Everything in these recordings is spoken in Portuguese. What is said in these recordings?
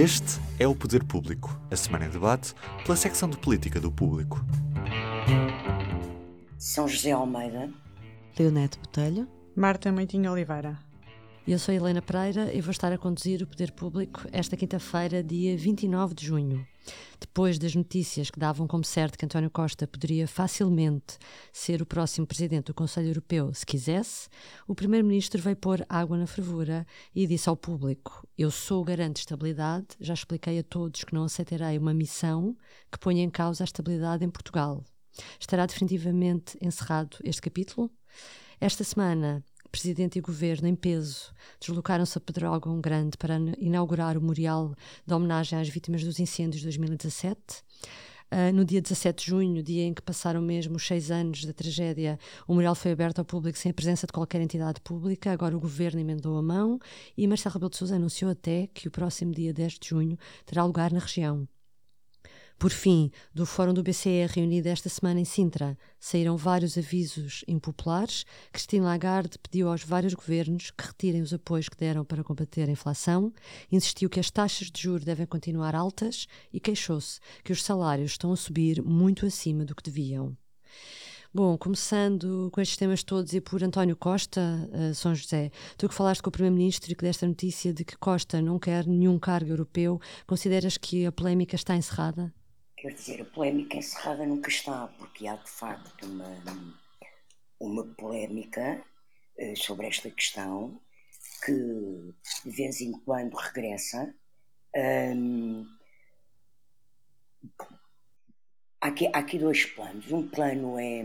Este é o Poder Público, a semana em debate pela secção de política do Público. São José Almeida, Leonete Botelho, Marta Moitinho Oliveira. Eu sou Helena Pereira e vou estar a conduzir o Poder Público esta quinta-feira, dia 29 de junho. Depois das notícias que davam como certo que António Costa poderia facilmente ser o próximo presidente do Conselho Europeu, se quisesse, o primeiro-ministro veio pôr água na fervura e disse ao público: Eu sou o garante de estabilidade, já expliquei a todos que não aceitarei uma missão que ponha em causa a estabilidade em Portugal. Estará definitivamente encerrado este capítulo? Esta semana, Presidente e Governo, em peso, deslocaram-se a Pedrógão Grande para inaugurar o memorial de homenagem às vítimas dos incêndios de 2017. Uh, no dia 17 de junho, dia em que passaram mesmo os seis anos da tragédia, o memorial foi aberto ao público sem a presença de qualquer entidade pública. Agora o governo emendou a mão e Marcelo Rebelo de Sousa anunciou até que o próximo dia 10 de junho terá lugar na região. Por fim, do Fórum do BCE reunido esta semana em Sintra, saíram vários avisos impopulares. Cristina Lagarde pediu aos vários governos que retirem os apoios que deram para combater a inflação, insistiu que as taxas de juros devem continuar altas e queixou-se que os salários estão a subir muito acima do que deviam. Bom, começando com estes temas todos e por António Costa, uh, São José, tu que falaste com o Primeiro-Ministro e que desta notícia de que Costa não quer nenhum cargo europeu, consideras que a polémica está encerrada? Quer dizer, a polémica encerrada nunca está, porque há de facto uma, uma polémica uh, sobre esta questão que de vez em quando regressa. Um, há, aqui, há aqui dois planos. Um plano é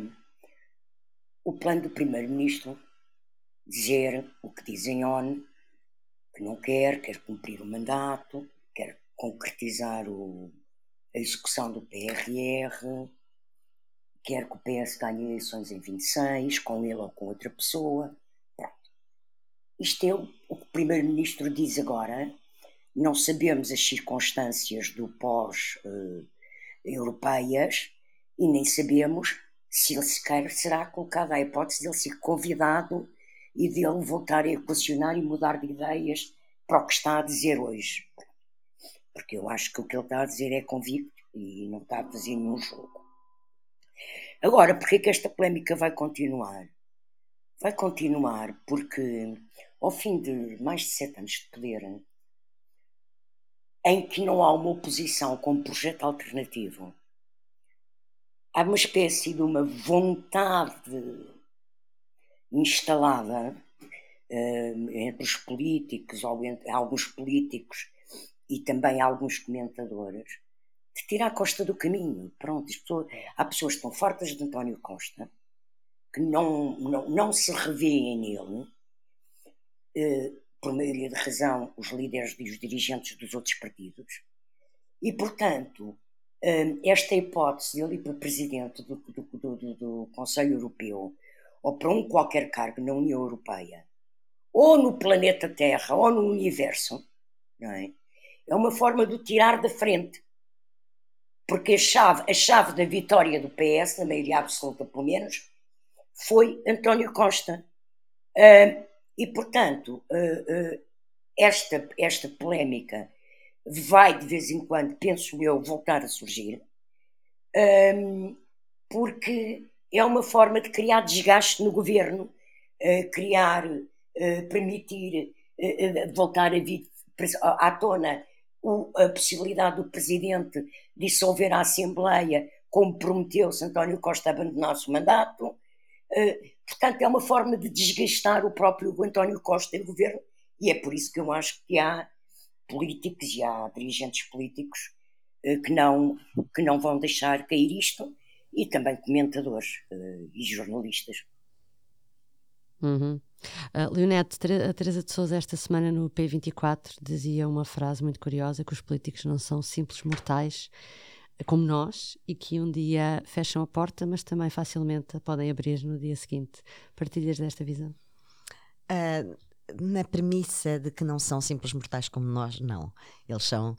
o plano do Primeiro-Ministro dizer o que diz em ONU, que não quer, quer cumprir o mandato, quer concretizar o, a execução do PRR, quer que o PS ganhe eleições em 26, com ele ou com outra pessoa. Pronto. Isto é o, que o Primeiro-Ministro diz agora. Não sabemos as circunstâncias do pós-europeias e nem sabemos se ele sequer será colocado a hipótese de ele ser convidado e de ele voltar a equacionar e mudar de ideias para o que está a dizer hoje eu acho que o que ele está a dizer é convicto e não está a fazer nenhum jogo. Agora, porquê que esta polémica vai continuar? Vai continuar porque, ao fim de mais de sete anos de poder, em que não há uma oposição com um projeto alternativo, há uma espécie de uma vontade instalada uh, entre os políticos, ou entre alguns políticos e também alguns comentadores, de tirar Costa do caminho. Pronto, pessoas, há pessoas que estão fartas de António Costa, que não, não, não se revêem nele, eh, por maioria de razão, os líderes e os dirigentes dos outros partidos, e, portanto, eh, esta hipótese de ele ir para presidente do, do, do, do Conselho Europeu ou para um qualquer cargo na União Europeia, ou no planeta Terra, ou no universo, não é? É uma forma de tirar da frente. Porque a chave, a chave da vitória do PS, na maioria absoluta pelo menos, foi António Costa. Uh, e, portanto, uh, uh, esta, esta polémica vai de vez em quando, penso eu, voltar a surgir, porque é uma forma de criar desgaste no governo, criar, permitir voltar a vir à tona a possibilidade do Presidente dissolver a Assembleia, como prometeu se António Costa abandonasse o mandato. Eh, portanto, é uma forma de desgastar o próprio António Costa e o governo, e é por isso que eu acho que há políticos e há dirigentes políticos eh, que não, que não vão deixar cair isto, e também comentadores eh, e jornalistas. Uhum. Uh, Leonete, a Teresa de Souza esta semana no P24 dizia uma frase muito curiosa que os políticos não são simples mortais como nós e que um dia fecham a porta, mas também facilmente a podem abrir no dia seguinte. Partilhas desta visão? Uh, na premissa de que não são simples mortais como nós, não. Eles são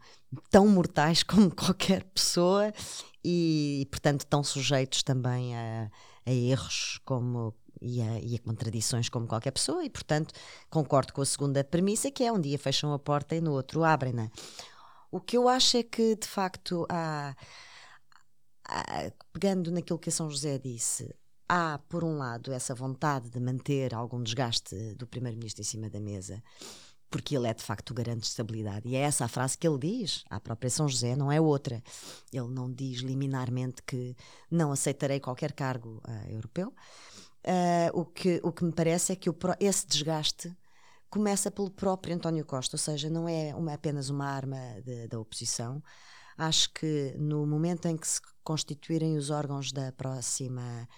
tão mortais como qualquer pessoa e, portanto, estão sujeitos também a, a erros como e a, e a contradições como qualquer pessoa, e portanto concordo com a segunda premissa, que é um dia fecham a porta e no outro abrem-na. O que eu acho é que, de facto, há, há, pegando naquilo que a São José disse, há, por um lado, essa vontade de manter algum desgaste do Primeiro-Ministro em cima da mesa, porque ele é de facto o garante de estabilidade. E é essa a frase que ele diz à própria São José, não é outra. Ele não diz liminarmente que não aceitarei qualquer cargo uh, europeu. Uh, o, que, o que me parece é que o, esse desgaste começa pelo próprio António Costa, ou seja, não é uma, apenas uma arma de, da oposição. Acho que no momento em que se constituírem os órgãos da próxima,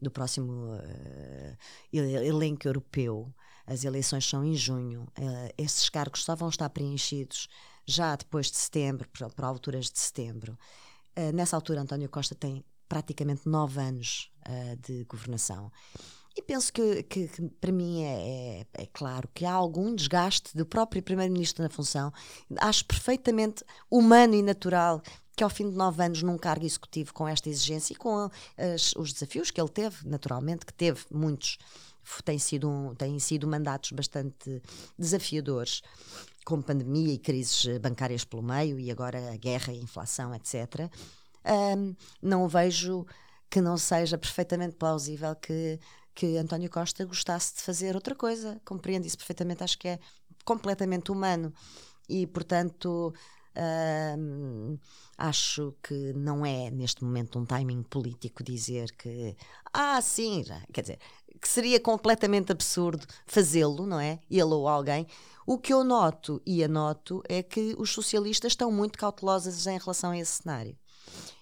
do próximo uh, elenco europeu, as eleições são em junho, uh, esses cargos só vão estar preenchidos já depois de setembro, por alturas de setembro. Uh, nessa altura, António Costa tem praticamente nove anos uh, de governação. E penso que, que, que para mim é, é, é, claro que há algum desgaste do próprio Primeiro-Ministro na função. Acho perfeitamente humano e natural que ao fim de nove anos num cargo executivo com esta exigência e com as, os desafios que ele teve, naturalmente, que teve muitos, têm sido, têm sido mandatos bastante desafiadores, com pandemia e crises bancárias pelo meio e agora a guerra a inflação, etc. Um, não vejo que não seja perfeitamente plausível que, que António Costa gostasse de fazer outra coisa. Compreendo isso perfeitamente, acho que é completamente humano. E, portanto, acho que não é neste momento um timing político dizer que, ah, sim, já, quer dizer, que seria completamente absurdo fazê-lo, não é? Ele ou alguém. O que eu noto e anoto é que os socialistas estão muito cautelosos em relação a esse cenário.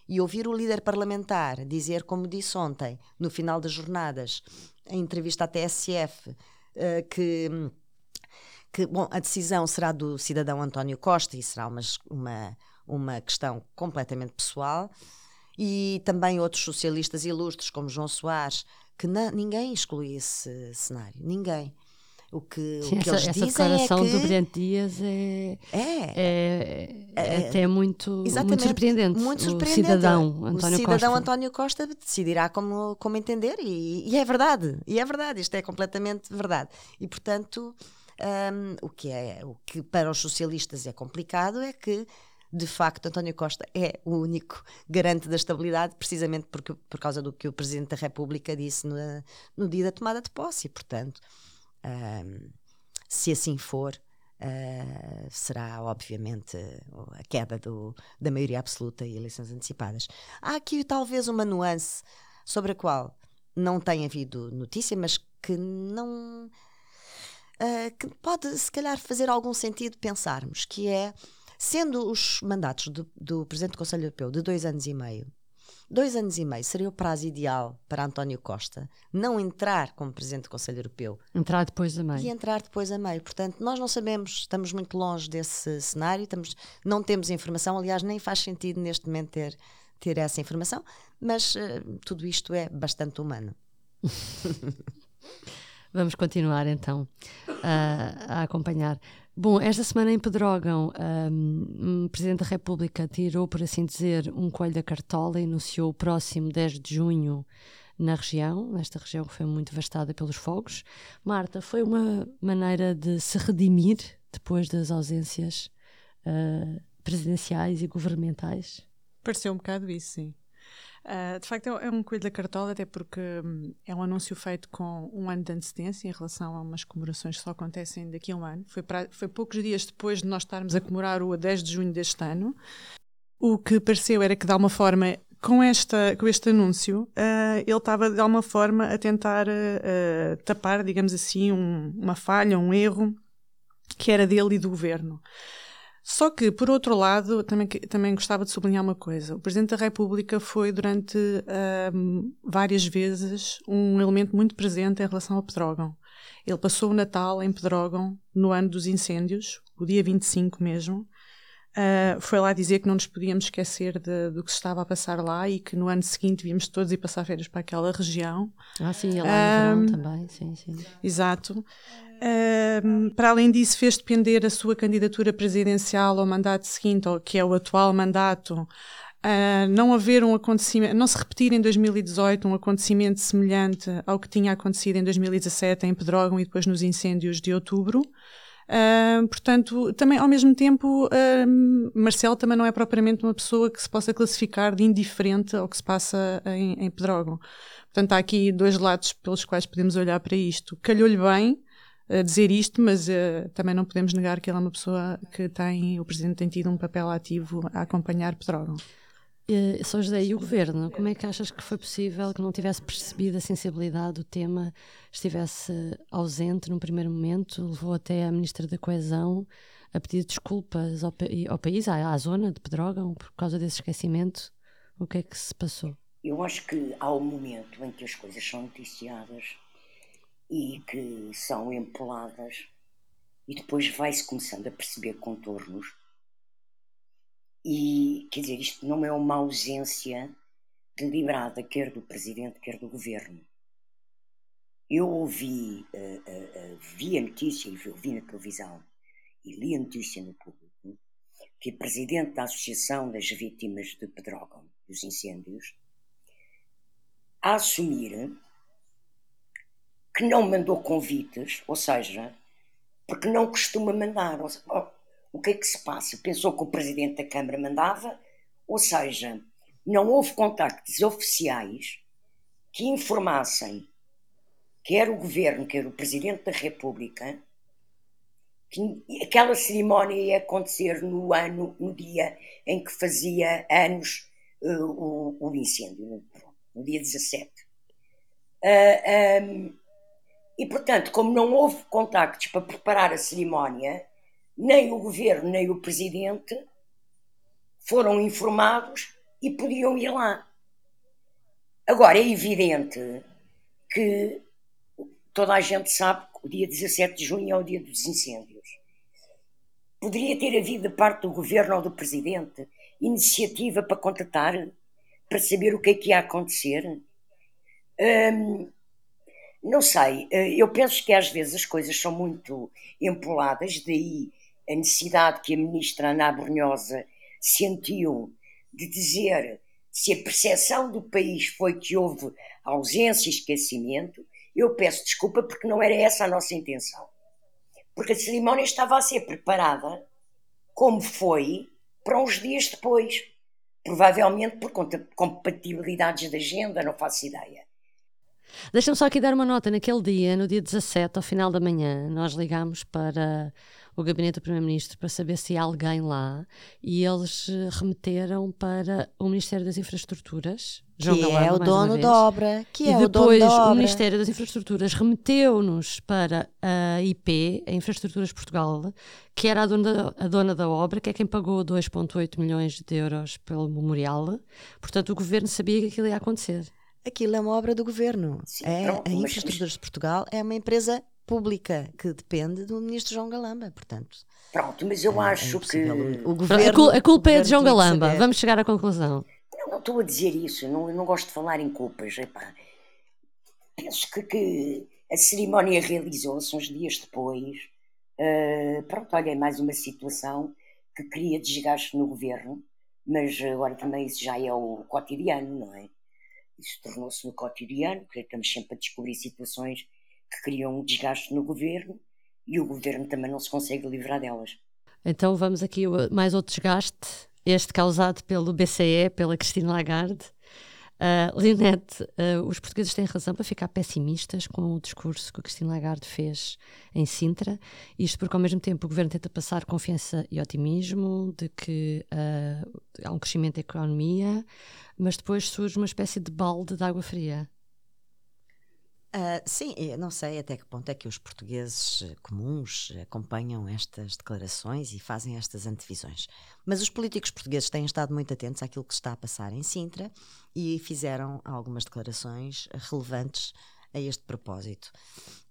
E ouvir o líder parlamentar dizer, como disse ontem, no final das jornadas, em entrevista à TSF, uh, eh, que, que bom, a decisão será do cidadão António Costa e será uma, uma, uma questão completamente pessoal. E também outros socialistas ilustres, como João Soares, que ninguém exclui esse cenário, ninguém. O que, Sim, o que essa, eles essa dizem declaração é que... do Brilhante Dias é, é, é, é até muito, muito surpreendente. Muito surpreendente. O cidadão António o cidadão Costa. António Costa decidirá como, como entender e, e, é verdade, e é verdade, isto é completamente verdade. E portanto, um, o, que é, o que para os socialistas é complicado é que de facto, António Costa é o único garante da estabilidade, precisamente porque, por causa do que o Presidente da República disse no, no dia da tomada de posse. E, portanto, um, se assim for, uh, será obviamente a queda do, da maioria absoluta e eleições antecipadas. Há aqui talvez uma nuance sobre a qual não tem havido notícia, mas que não. Uh, que pode, se calhar, fazer algum sentido pensarmos, que é Sendo os mandatos do, do Presidente do Conselho Europeu de dois anos e meio, dois anos e meio seria o prazo ideal para António Costa não entrar como Presidente do Conselho Europeu. Entrar depois a meio. E entrar depois a meio. Portanto, nós não sabemos, estamos muito longe desse cenário, estamos, não temos informação, aliás, nem faz sentido neste momento ter, ter essa informação, mas uh, tudo isto é bastante humano. Vamos continuar então a acompanhar. Bom, esta semana em Pedrógão, um, o Presidente da República tirou, por assim dizer, um coelho da cartola e anunciou o próximo 10 de junho na região, nesta região que foi muito devastada pelos fogos. Marta, foi uma maneira de se redimir depois das ausências uh, presidenciais e governamentais? Pareceu um bocado isso, sim. Uh, de facto, é, é um coelho da cartola, até porque um, é um anúncio feito com um ano de antecedência em relação a umas comemorações que só acontecem daqui a um ano. Foi, pra, foi poucos dias depois de nós estarmos a comemorar o 10 de junho deste ano. O que pareceu era que, de alguma forma, com, esta, com este anúncio, uh, ele estava, de alguma forma, a tentar uh, tapar, digamos assim, um, uma falha, um erro que era dele e do governo. Só que, por outro lado, também, também gostava de sublinhar uma coisa. O Presidente da República foi, durante um, várias vezes, um elemento muito presente em relação ao Pedrógão. Ele passou o Natal em Pedrógão, no ano dos incêndios, o dia 25 mesmo. Uh, foi lá dizer que não nos podíamos esquecer de, do que se estava a passar lá e que no ano seguinte víamos todos ir passar férias para aquela região. Ah, sim, lá no um, verão também, sim, sim. Exato. Uh, para além disso, fez depender a sua candidatura presidencial ao mandato seguinte, que é o atual mandato, uh, não haver um acontecimento, não se repetir em 2018 um acontecimento semelhante ao que tinha acontecido em 2017 em Pedrógão e depois nos incêndios de outubro. Uh, portanto, também ao mesmo tempo, uh, Marcelo também não é propriamente uma pessoa que se possa classificar de indiferente ao que se passa em, em Pedrógão. Portanto, há aqui dois lados pelos quais podemos olhar para isto. Calhou-lhe bem uh, dizer isto, mas também não podemos negar que ele é uma pessoa que tem, o Presidente tem tido um papel ativo a acompanhar Pedrógão. Uh, São José, e o governo? Como é que achas que foi possível que não tivesse percebido a sensibilidade do tema, estivesse ausente num primeiro momento, levou até a Ministra da Coesão a pedir desculpas ao, ao país, à, à, zona de Pedrógão, por causa desse esquecimento? O que é que se passou? Eu acho que há um momento em que as coisas são noticiadas e que são empoladas e depois vai-se começando a perceber contornos e, quer dizer, isto não é uma ausência deliberada, quer do presidente, quer do governo. Eu ouvi, uh, uh, uh, vi a notícia e ouvi na televisão e li a notícia no público que a presidente da Associação das Vítimas de Pedrógão, dos incêndios, a assumir que não mandou convites, ou seja, porque não costuma mandar. O que é que se passa? Pensou que o presidente da Câmara mandava, ou seja, não houve contactos oficiais que informassem quer o governo, quer o presidente da República, que aquela cerimónia ia acontecer no ano, no dia em que fazia anos uh, o, o, incêndio, no, dia 17. Uh, um, e, portanto, como não houve contactos para preparar a cerimónia, nem o governo nem o presidente foram informados e podiam ir lá. Agora, é evidente que toda a gente sabe que o dia 17 de junho é o dia dos incêndios. Poderia ter havido da parte do governo ou do presidente iniciativa para contatar, para saber o que é que ia acontecer? Hum, não sei, eh, eu penso que às vezes as coisas são muito empoladas, daí a necessidade que a ministra Ana Brunhosa sentiu de dizer se a percepção do país foi que houve ausência e esquecimento, eu peço desculpa porque não era essa a nossa intenção. Porque a cerimónia estava a ser preparada como foi para uns dias depois. Provavelmente por compatibilidades de agenda, não faço ideia. Deixa-me só aqui dar uma nota. Naquele dia, no dia 17, ao final da manhã, nós ligámos para o gabinete do Primeiro-Ministro para saber se há alguém lá e eles eh, remeteram para o Ministério das Infraestruturas. João que é o dono da obra. Que e é depois o, dono o Ministério das Infraestruturas remeteu-nos para a IP, a Infraestruturas Portugal, que era a dona, a dona da obra, que é quem pagou 2,8 milhões de euros pelo memorial. Portanto, o governo sabia que aquilo ia acontecer. Aquilo é uma obra do governo. Sim, é, pronto, a Infraestruturas de Portugal é uma empresa pública que depende do ministro João Galamba, portanto. Pronto, mas eu é, acho é que o governo, a, culpa é de João Galamba. Saber. Vamos chegar à conclusão. Não, não estou a dizer isso, não, não gosto de falar em culpas. Epá. Penso que, que a cerimónia realizou-se uns dias depois. Uh, pronto, olha, é mais uma situação que cria desgaste no governo, mas agora também isso já é o cotidiano, não é? Isso tornou-se no cotidiano, porque estamos sempre a descobrir situações que criam um desgaste no governo e o governo também não se consegue livrar delas. Então vamos aqui mais outro desgaste, este causado pelo BCE, pela Cristina Lagarde. Uh, uh, os portugueses têm razão para ficar pessimistas com o discurso que a Cristina Lagarde fez em Sintra, isto porque ao mesmo tempo o governo tenta passar confiança e otimismo de que uh, há um crescimento da economia, mas depois surge uma espécie de balde de água fria. Uh, sim, não sei até que ponto é que os portugueses eh, comuns acompanham estas declarações e fazem estas antevisões. Mas os políticos portugueses têm estado muito atentos àquilo que está a passar em Sintra e fizeram algumas declarações relevantes a este propósito.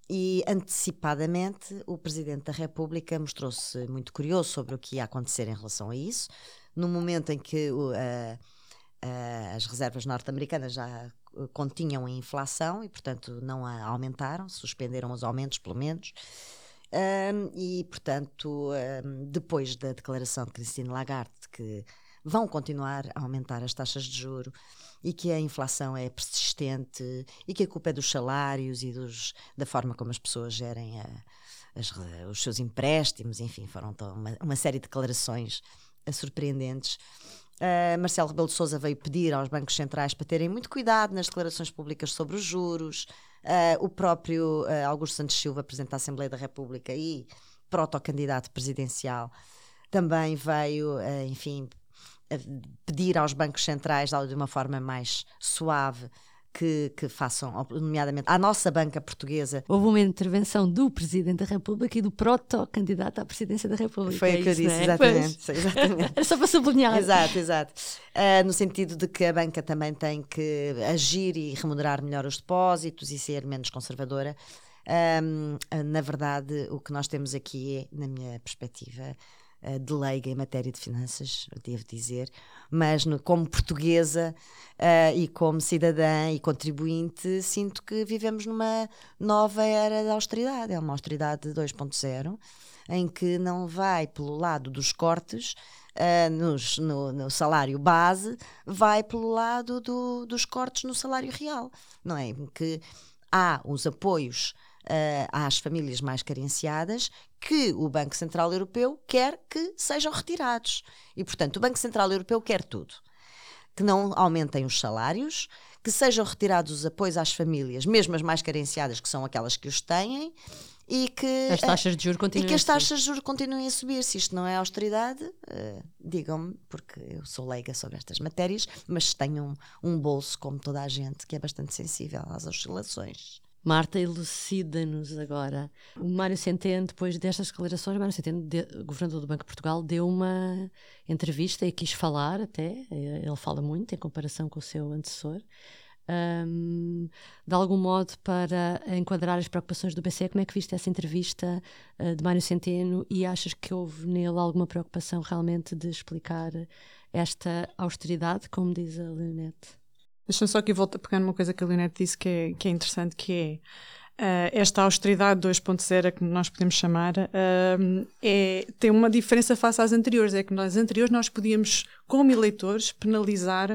E antecipadamente o Presidente da República mostrou-se muito curioso sobre o que ia acontecer em relação a isso, no momento em que uh, uh, as reservas norte-americanas já continham a inflação e, portanto, não a aumentaram, suspenderam os aumentos, pelo menos. Um, e, portanto, um, depois da declaração de Christine Lagarde que vão continuar a aumentar as taxas de juro e que a inflação é persistente e que a culpa é dos salários e dos, da forma como as pessoas gerem a, as, os seus empréstimos, enfim, foram uma, uma série de declarações surpreendentes. Uh, Marcelo Rebelo de Sousa veio pedir aos bancos centrais para terem muito cuidado nas declarações públicas sobre os juros. Uh, o próprio uh, Augusto Santos Silva, Presidente da Assembleia da República e protocandidato presidencial, também veio, enfim, pedir aos bancos centrais, de uma forma mais suave, que, que, façam, nomeadamente à nossa banca portuguesa. Houve uma intervenção do Presidente da República e do proto-candidato à Presidência da República. Foi é o que eu disse, é? exatamente. exatamente. Era só para sublinhar. Exato, exato. Uh, no sentido de que a banca também tem que agir e remunerar melhor os depósitos e ser menos conservadora. Um, na verdade, o que nós temos aqui é, na minha perspectiva, uh, de leiga em matéria de finanças, devo dizer, mas no, como portuguesa uh, e como cidadã e contribuinte, sinto que vivemos numa nova era da austeridade. É uma austeridade 2.0, em que não vai pelo lado dos cortes. Uh, nos, no, no, salário base, vai pelo lado do, dos cortes no salário real, não é? Que há os apoios uh, às famílias mais carenciadas que o Banco Central Europeu quer que sejam retirados. E, portanto, o Banco Central Europeu quer tudo. Que não aumentem os salários, que sejam retirados os apoios às famílias, mesmo as mais carenciadas, que são aquelas que os têm, e que as taxas de juros continuem e que as taxas de juros continuem a subir. Se isto não é austeridade, uh, digam-me, porque eu sou leiga sobre estas matérias, mas tenho um, um bolso, como toda a gente, que é bastante sensível às oscilações. Marta, elucida-nos agora. O Mário Centeno, depois destas declarações, Mário Centeno, de, governador do Banco de Portugal, deu uma entrevista e quis falar até, ele fala muito em comparação com o seu antecessor, um, de algum modo para enquadrar as preocupações do BCE. Como é que viste essa entrevista uh, de Mário Centeno e achas que houve nele alguma preocupação realmente de explicar esta austeridade, como diz a Leonete? Deixa-me só aqui voltar a pegar numa coisa que a Leonete disse que é, que é interessante, que é uh, esta austeridade 2.0, que nós podemos chamar, uh, é, tem uma diferença face às anteriores, é que nas anteriores nós podíamos, como eleitores, penalizar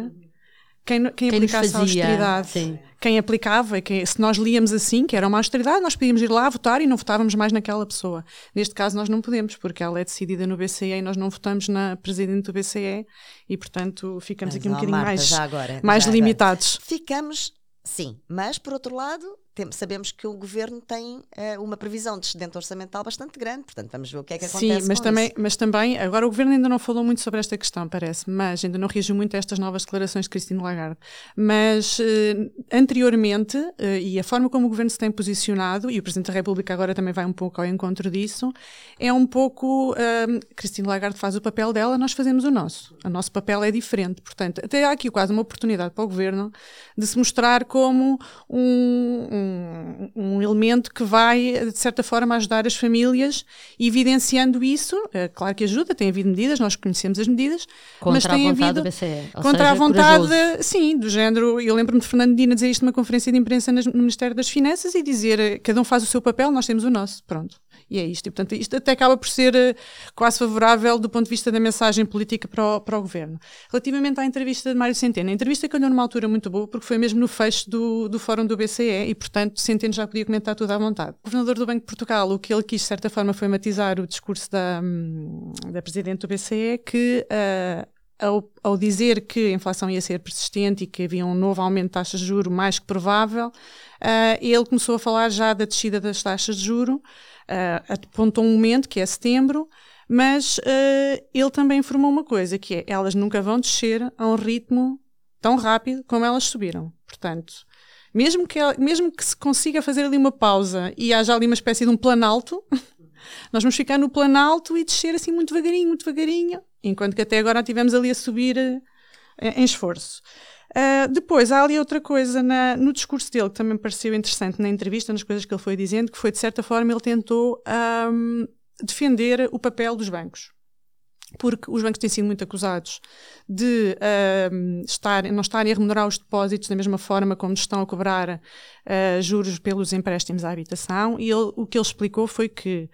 quem, quem, quem aplicasse a austeridade, sim. quem aplicava, quem, se nós líamos assim, que era uma austeridade, nós podíamos ir lá votar e não votávamos mais naquela pessoa. Neste caso, nós não podemos, porque ela é decidida no BCE e nós não votamos na presidente do BCE e, portanto, ficamos mas, aqui um bocadinho Marta, mais, agora, mais limitados. Agora. Ficamos, sim, mas por outro lado, sabemos que o governo tem uh, uma previsão de excedente orçamental bastante grande, portanto vamos ver o que é que acontece. Sim, mas também, isso. mas também, agora o governo ainda não falou muito sobre esta questão, parece, mas ainda não reagiu muito a estas novas declarações de Cristina Lagarde. Mas uh, anteriormente, uh, e a forma como o governo se tem posicionado, e o Presidente da República agora também vai um pouco ao encontro disso, é um pouco. Cristina Lagarde faz o papel dela, nós fazemos o nosso. O nosso papel é diferente. Portanto, até há aqui quase uma oportunidade para o governo de se mostrar como um, um um, elemento que vai, de certa forma, ajudar as famílias, evidenciando isso. É, claro que ajuda, tem havido medidas, nós conhecemos as medidas, contra mas tem a vontade havido. Do BCE, contra seja, a vontade, corajoso. sim, do género. Eu lembro-me de Fernando Dina dizer isto numa conferência de imprensa no Ministério das Finanças e dizer cada um faz o seu papel, nós temos o nosso. Pronto. E é isto. E, portanto, isto até acaba por ser uh, quase favorável do ponto de vista da mensagem política para o, para o governo. Relativamente à entrevista de Mário Centeno, a entrevista calhou numa altura muito boa, porque foi mesmo no fecho do, do fórum do BCE e, portanto, Centeno já podia comentar tudo à vontade. O governador do Banco de Portugal, o que ele quis, de certa forma, foi matizar o discurso da, hum, da presidente do BCE, que. Uh, ao, ao, dizer que a inflação ia ser persistente e que havia um novo aumento de taxas de juro mais que provável, uh, ele começou a falar já da descida das taxas de juro, uh, apontou um momento, que é setembro, mas uh, ele também informou uma coisa, que é elas nunca vão descer a um ritmo tão rápido como elas subiram. Portanto, mesmo que, mesmo que se consiga fazer ali uma pausa e haja ali uma espécie de um planalto, nós vamos ficar no planalto e descer assim muito devagarinho, muito devagarinho, enquanto que até agora tivemos ali a subir uh, em esforço. Uh, depois, há ali outra coisa na, no discurso dele que também me pareceu interessante na entrevista, nas coisas que ele foi dizendo, que foi de certa forma ele tentou um, defender o papel dos bancos. Porque os bancos têm sido muito acusados de uh, estar, não estarem a remunerar os depósitos da mesma forma como estão a cobrar uh, juros pelos empréstimos à habitação, e ele, o que ele explicou foi que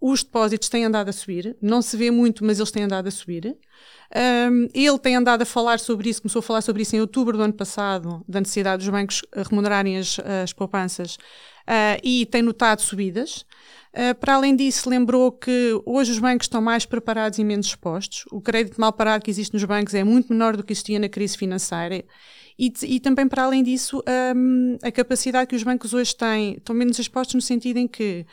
os depósitos têm andado a subir, não se vê muito, mas eles têm andado a subir. Um, ele tem andado a falar sobre isso, começou a falar sobre isso em outubro do ano passado, da necessidade dos bancos remunerarem as, as poupanças, uh, e tem notado subidas. Uh, para além disso, lembrou que hoje os bancos estão mais preparados e menos expostos. O crédito mal parado que existe nos bancos é muito menor do que existia na crise financeira. E, e também, para além disso, um, a capacidade que os bancos hoje têm, estão menos expostos no sentido em que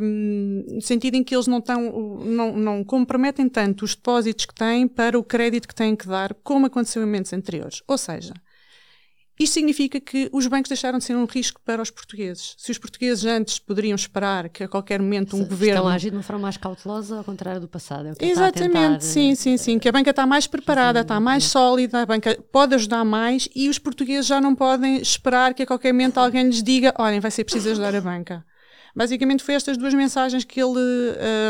no sentido em que eles não, tão, não, não comprometem tanto os depósitos que têm para o crédito que têm que dar, como aconteceu em momentos anteriores. Ou seja, isto significa que os bancos deixaram de ser um risco para os portugueses. Se os portugueses antes poderiam esperar que a qualquer momento um Se, governo. Estão a agir de uma forma mais cautelosa, ao contrário do passado. É Exatamente, tentar, sim, eh, sim, sim. Que a banca está mais preparada, está mais sólida, a banca pode ajudar mais e os portugueses já não podem esperar que a qualquer momento alguém lhes diga: olhem, vai ser preciso ajudar a banca. Basicamente foi estas duas mensagens que ele,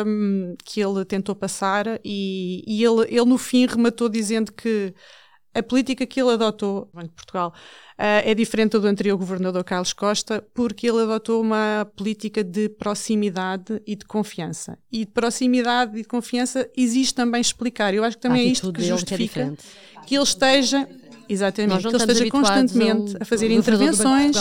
um, que ele tentou passar e, e ele, ele no fim rematou dizendo que a política que ele adotou, Banco de Portugal, uh, é diferente do anterior governador Carlos Costa, porque ele adotou uma política de proximidade e de confiança. E de proximidade e de confiança existe também explicar. Eu acho que também é isto que justifica que, é que ele esteja Exatamente, que ele esteja constantemente a, fazer intervenções.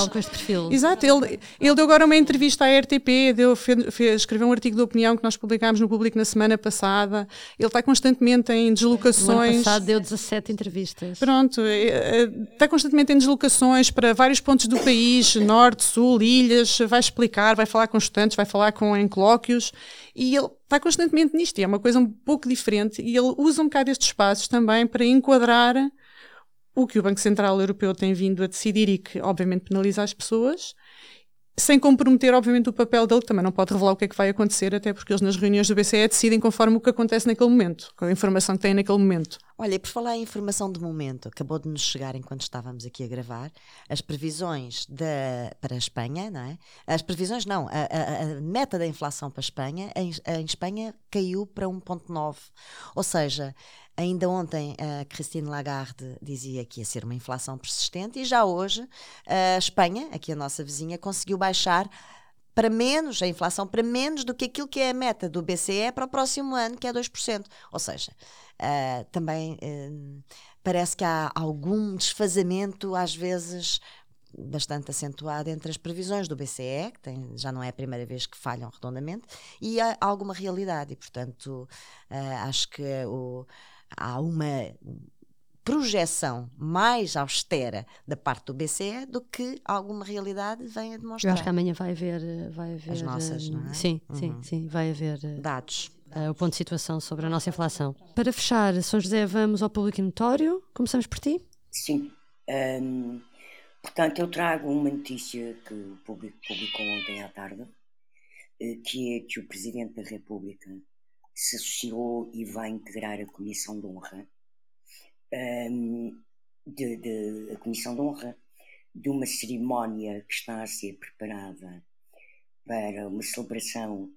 Exato, ele, ele deu agora uma entrevista à RTP, deu, fez, escreveu um artigo de opinião que nós publicámos no público na semana passada. Ele está constantemente em deslocações. No ano passado deu 17 entrevistas. Pronto, é, é, está constantemente em deslocações para vários pontos do país, norte, sul, ilhas, vai explicar, vai falar com estudantes, vai falar com em colóquios e ele está constantemente nisto. E é uma coisa um pouco diferente e ele usa um bocado estes espaços também para enquadrar o que o Banco Central Europeu tem vindo a decidir e que, obviamente, penaliza as pessoas, sem comprometer, obviamente, o papel dele, que também não pode revelar o que é que vai acontecer, até porque eles nas reuniões do BCE decidem conforme o que acontece naquele momento, com a informação que têm naquele momento. Olha, e por falar em informação de momento, acabou de nos chegar enquanto estávamos aqui a gravar, as previsões de, para a Espanha, não é? As previsões não, a, a, a meta da inflação para a Espanha, em, em Espanha caiu para 1,9. Ou seja, Ainda ontem a Christine Lagarde dizia que ia ser uma inflação persistente e já hoje a Espanha, aqui a nossa vizinha, conseguiu baixar para menos, a inflação para menos do que aquilo que é a meta do BCE para o próximo ano, que é 2%. Ou seja, uh, também uh, parece que há algum desfazamento, às vezes bastante acentuado entre as previsões do BCE, que tem, já não é a primeira vez que falham redondamente, e há alguma realidade. E, portanto, uh, acho que o há uma projeção mais austera da parte do BCE do que alguma realidade vem a demonstrar. Eu acho que amanhã vai haver, vai haver as nossas, uh, não é? Sim, uhum. sim, sim, vai haver uh, dados. Uh, o ponto de situação sobre a nossa inflação. Para fechar, São José, vamos ao público notório. Começamos por ti? Sim. Um, portanto, eu trago uma notícia que o público publicou ontem à tarde, que é que o Presidente da República se associou e vai integrar a Comissão de Honra, um, de, de, a Comissão de Honra de uma cerimónia que está a ser preparada para uma celebração,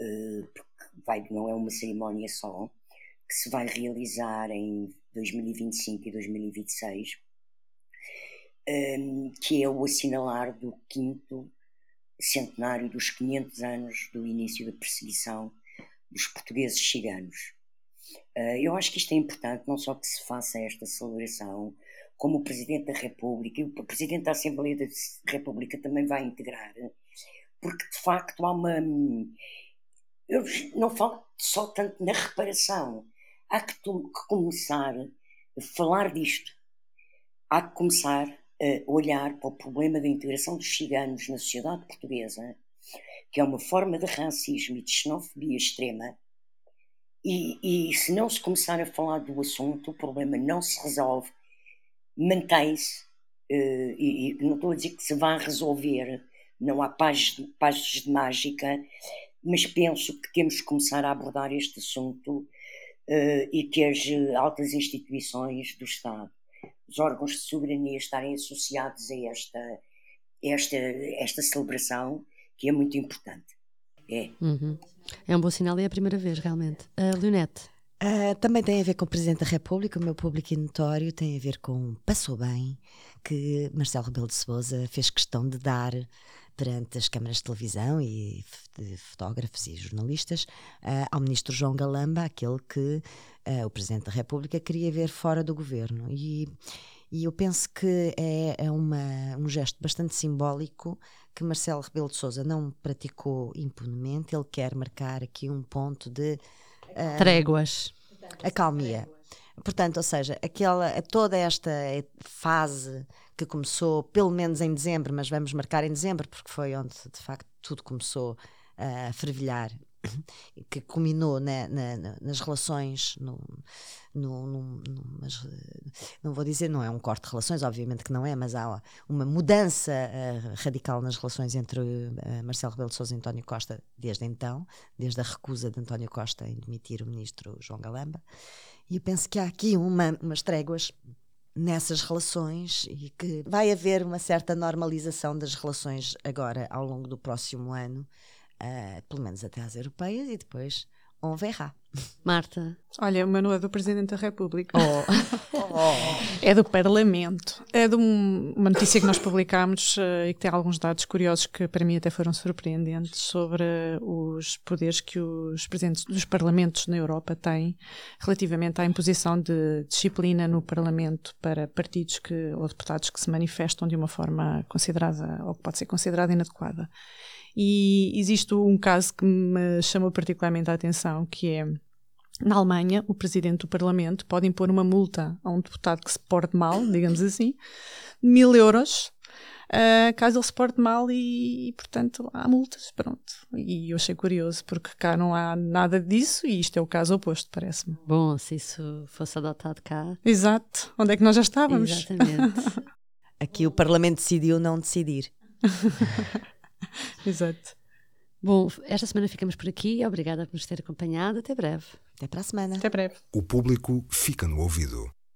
uh, porque vai, não é uma cerimónia só, que se vai realizar em 2025 e 2026, um, que é o assinalar do quinto centenário dos 500 anos do início da perseguição dos portugueses ciganos. Uh, eu acho que isto é importante, não só que se faça esta celebração, como o Presidente da República e o Presidente da Assembleia da República também vai integrar, porque de facto há uma. Eu não falo só tanto na reparação, há que começar a falar disto, há que começar a olhar para o problema da integração dos ciganos na sociedade portuguesa que é uma forma de racismo e de xenofobia extrema, e, e se não se começar a falar do assunto, o problema não se resolve, mantém-se, uh, e, e, não estou a dizer que se vá resolver, não há páginas de mágica, mas penso que temos que começar a abordar este assunto uh, e que as altas instituições do Estado, os órgãos de soberania estarem associados a esta, esta, esta celebração que é muito importante. É. Uhum. É um bom sinal e é a primeira vez, realmente. Uh, Leonete. Uh, também tem a ver com o Presidente da República, o meu público notório tem a ver com Passou Bem, que Marcelo Rebelo de Sousa fez questão de dar perante as câmaras de televisão e de fotógrafos e jornalistas uh, ao ministro João Galamba, aquele que uh, o Presidente da República queria ver fora do governo. E, e eu penso que é, é uma, um gesto bastante simbólico que Marcelo Rebelo de Sousa não praticou impunemente, ele quer marcar aqui um ponto de... Uh, Tréguas. Acalmia. Portanto, ou seja, aquela, toda esta fase que começou pelo menos em dezembro, mas vamos marcar em dezembro, porque foi onde de facto tudo começou a fervilhar, que culminou na, na, nas relações, no, no, no, mas, não vou dizer, não é um corte de relações, obviamente que não é, mas há uma mudança uh, radical nas relações entre uh, Marcelo Rebelo de Sousa e António Costa desde então, desde a recusa de António Costa em demitir o ministro João Galamba. E eu penso que há aqui uma, umas tréguas nessas relações e que vai haver uma certa normalização das relações agora ao longo do próximo ano, uh, pelo menos até às europeias, e depois on verra. Marta. Olha, o meu não é do Presidente da República. Oh. oh. É do Parlamento. É de um, uma notícia que nós publicámos uh, e que tem alguns dados curiosos que para mim até foram surpreendentes sobre os poderes que os presidentes dos parlamentos na Europa têm relativamente à imposição de disciplina no Parlamento para partidos que, ou deputados que se manifestam de uma forma considerada ou que pode ser considerada inadequada. E existe um caso que me chamou particularmente a atenção, que é na Alemanha, o presidente do Parlamento pode impor uma multa a um deputado que se porte mal, digamos assim, mil euros, uh, caso ele se porte mal e, e, portanto, há multas, pronto. E eu achei curioso, porque cá não há nada disso e isto é o caso oposto, parece-me. Bom, se isso fosse adotado cá... Exato. Onde é que nós já estávamos? Exatamente. Aqui o Parlamento decidiu não decidir. Exato. Bom, esta semana ficamos por aqui. Obrigada por nos ter acompanhado. Até breve. Até para a semana. Até breve. O público fica no ouvido.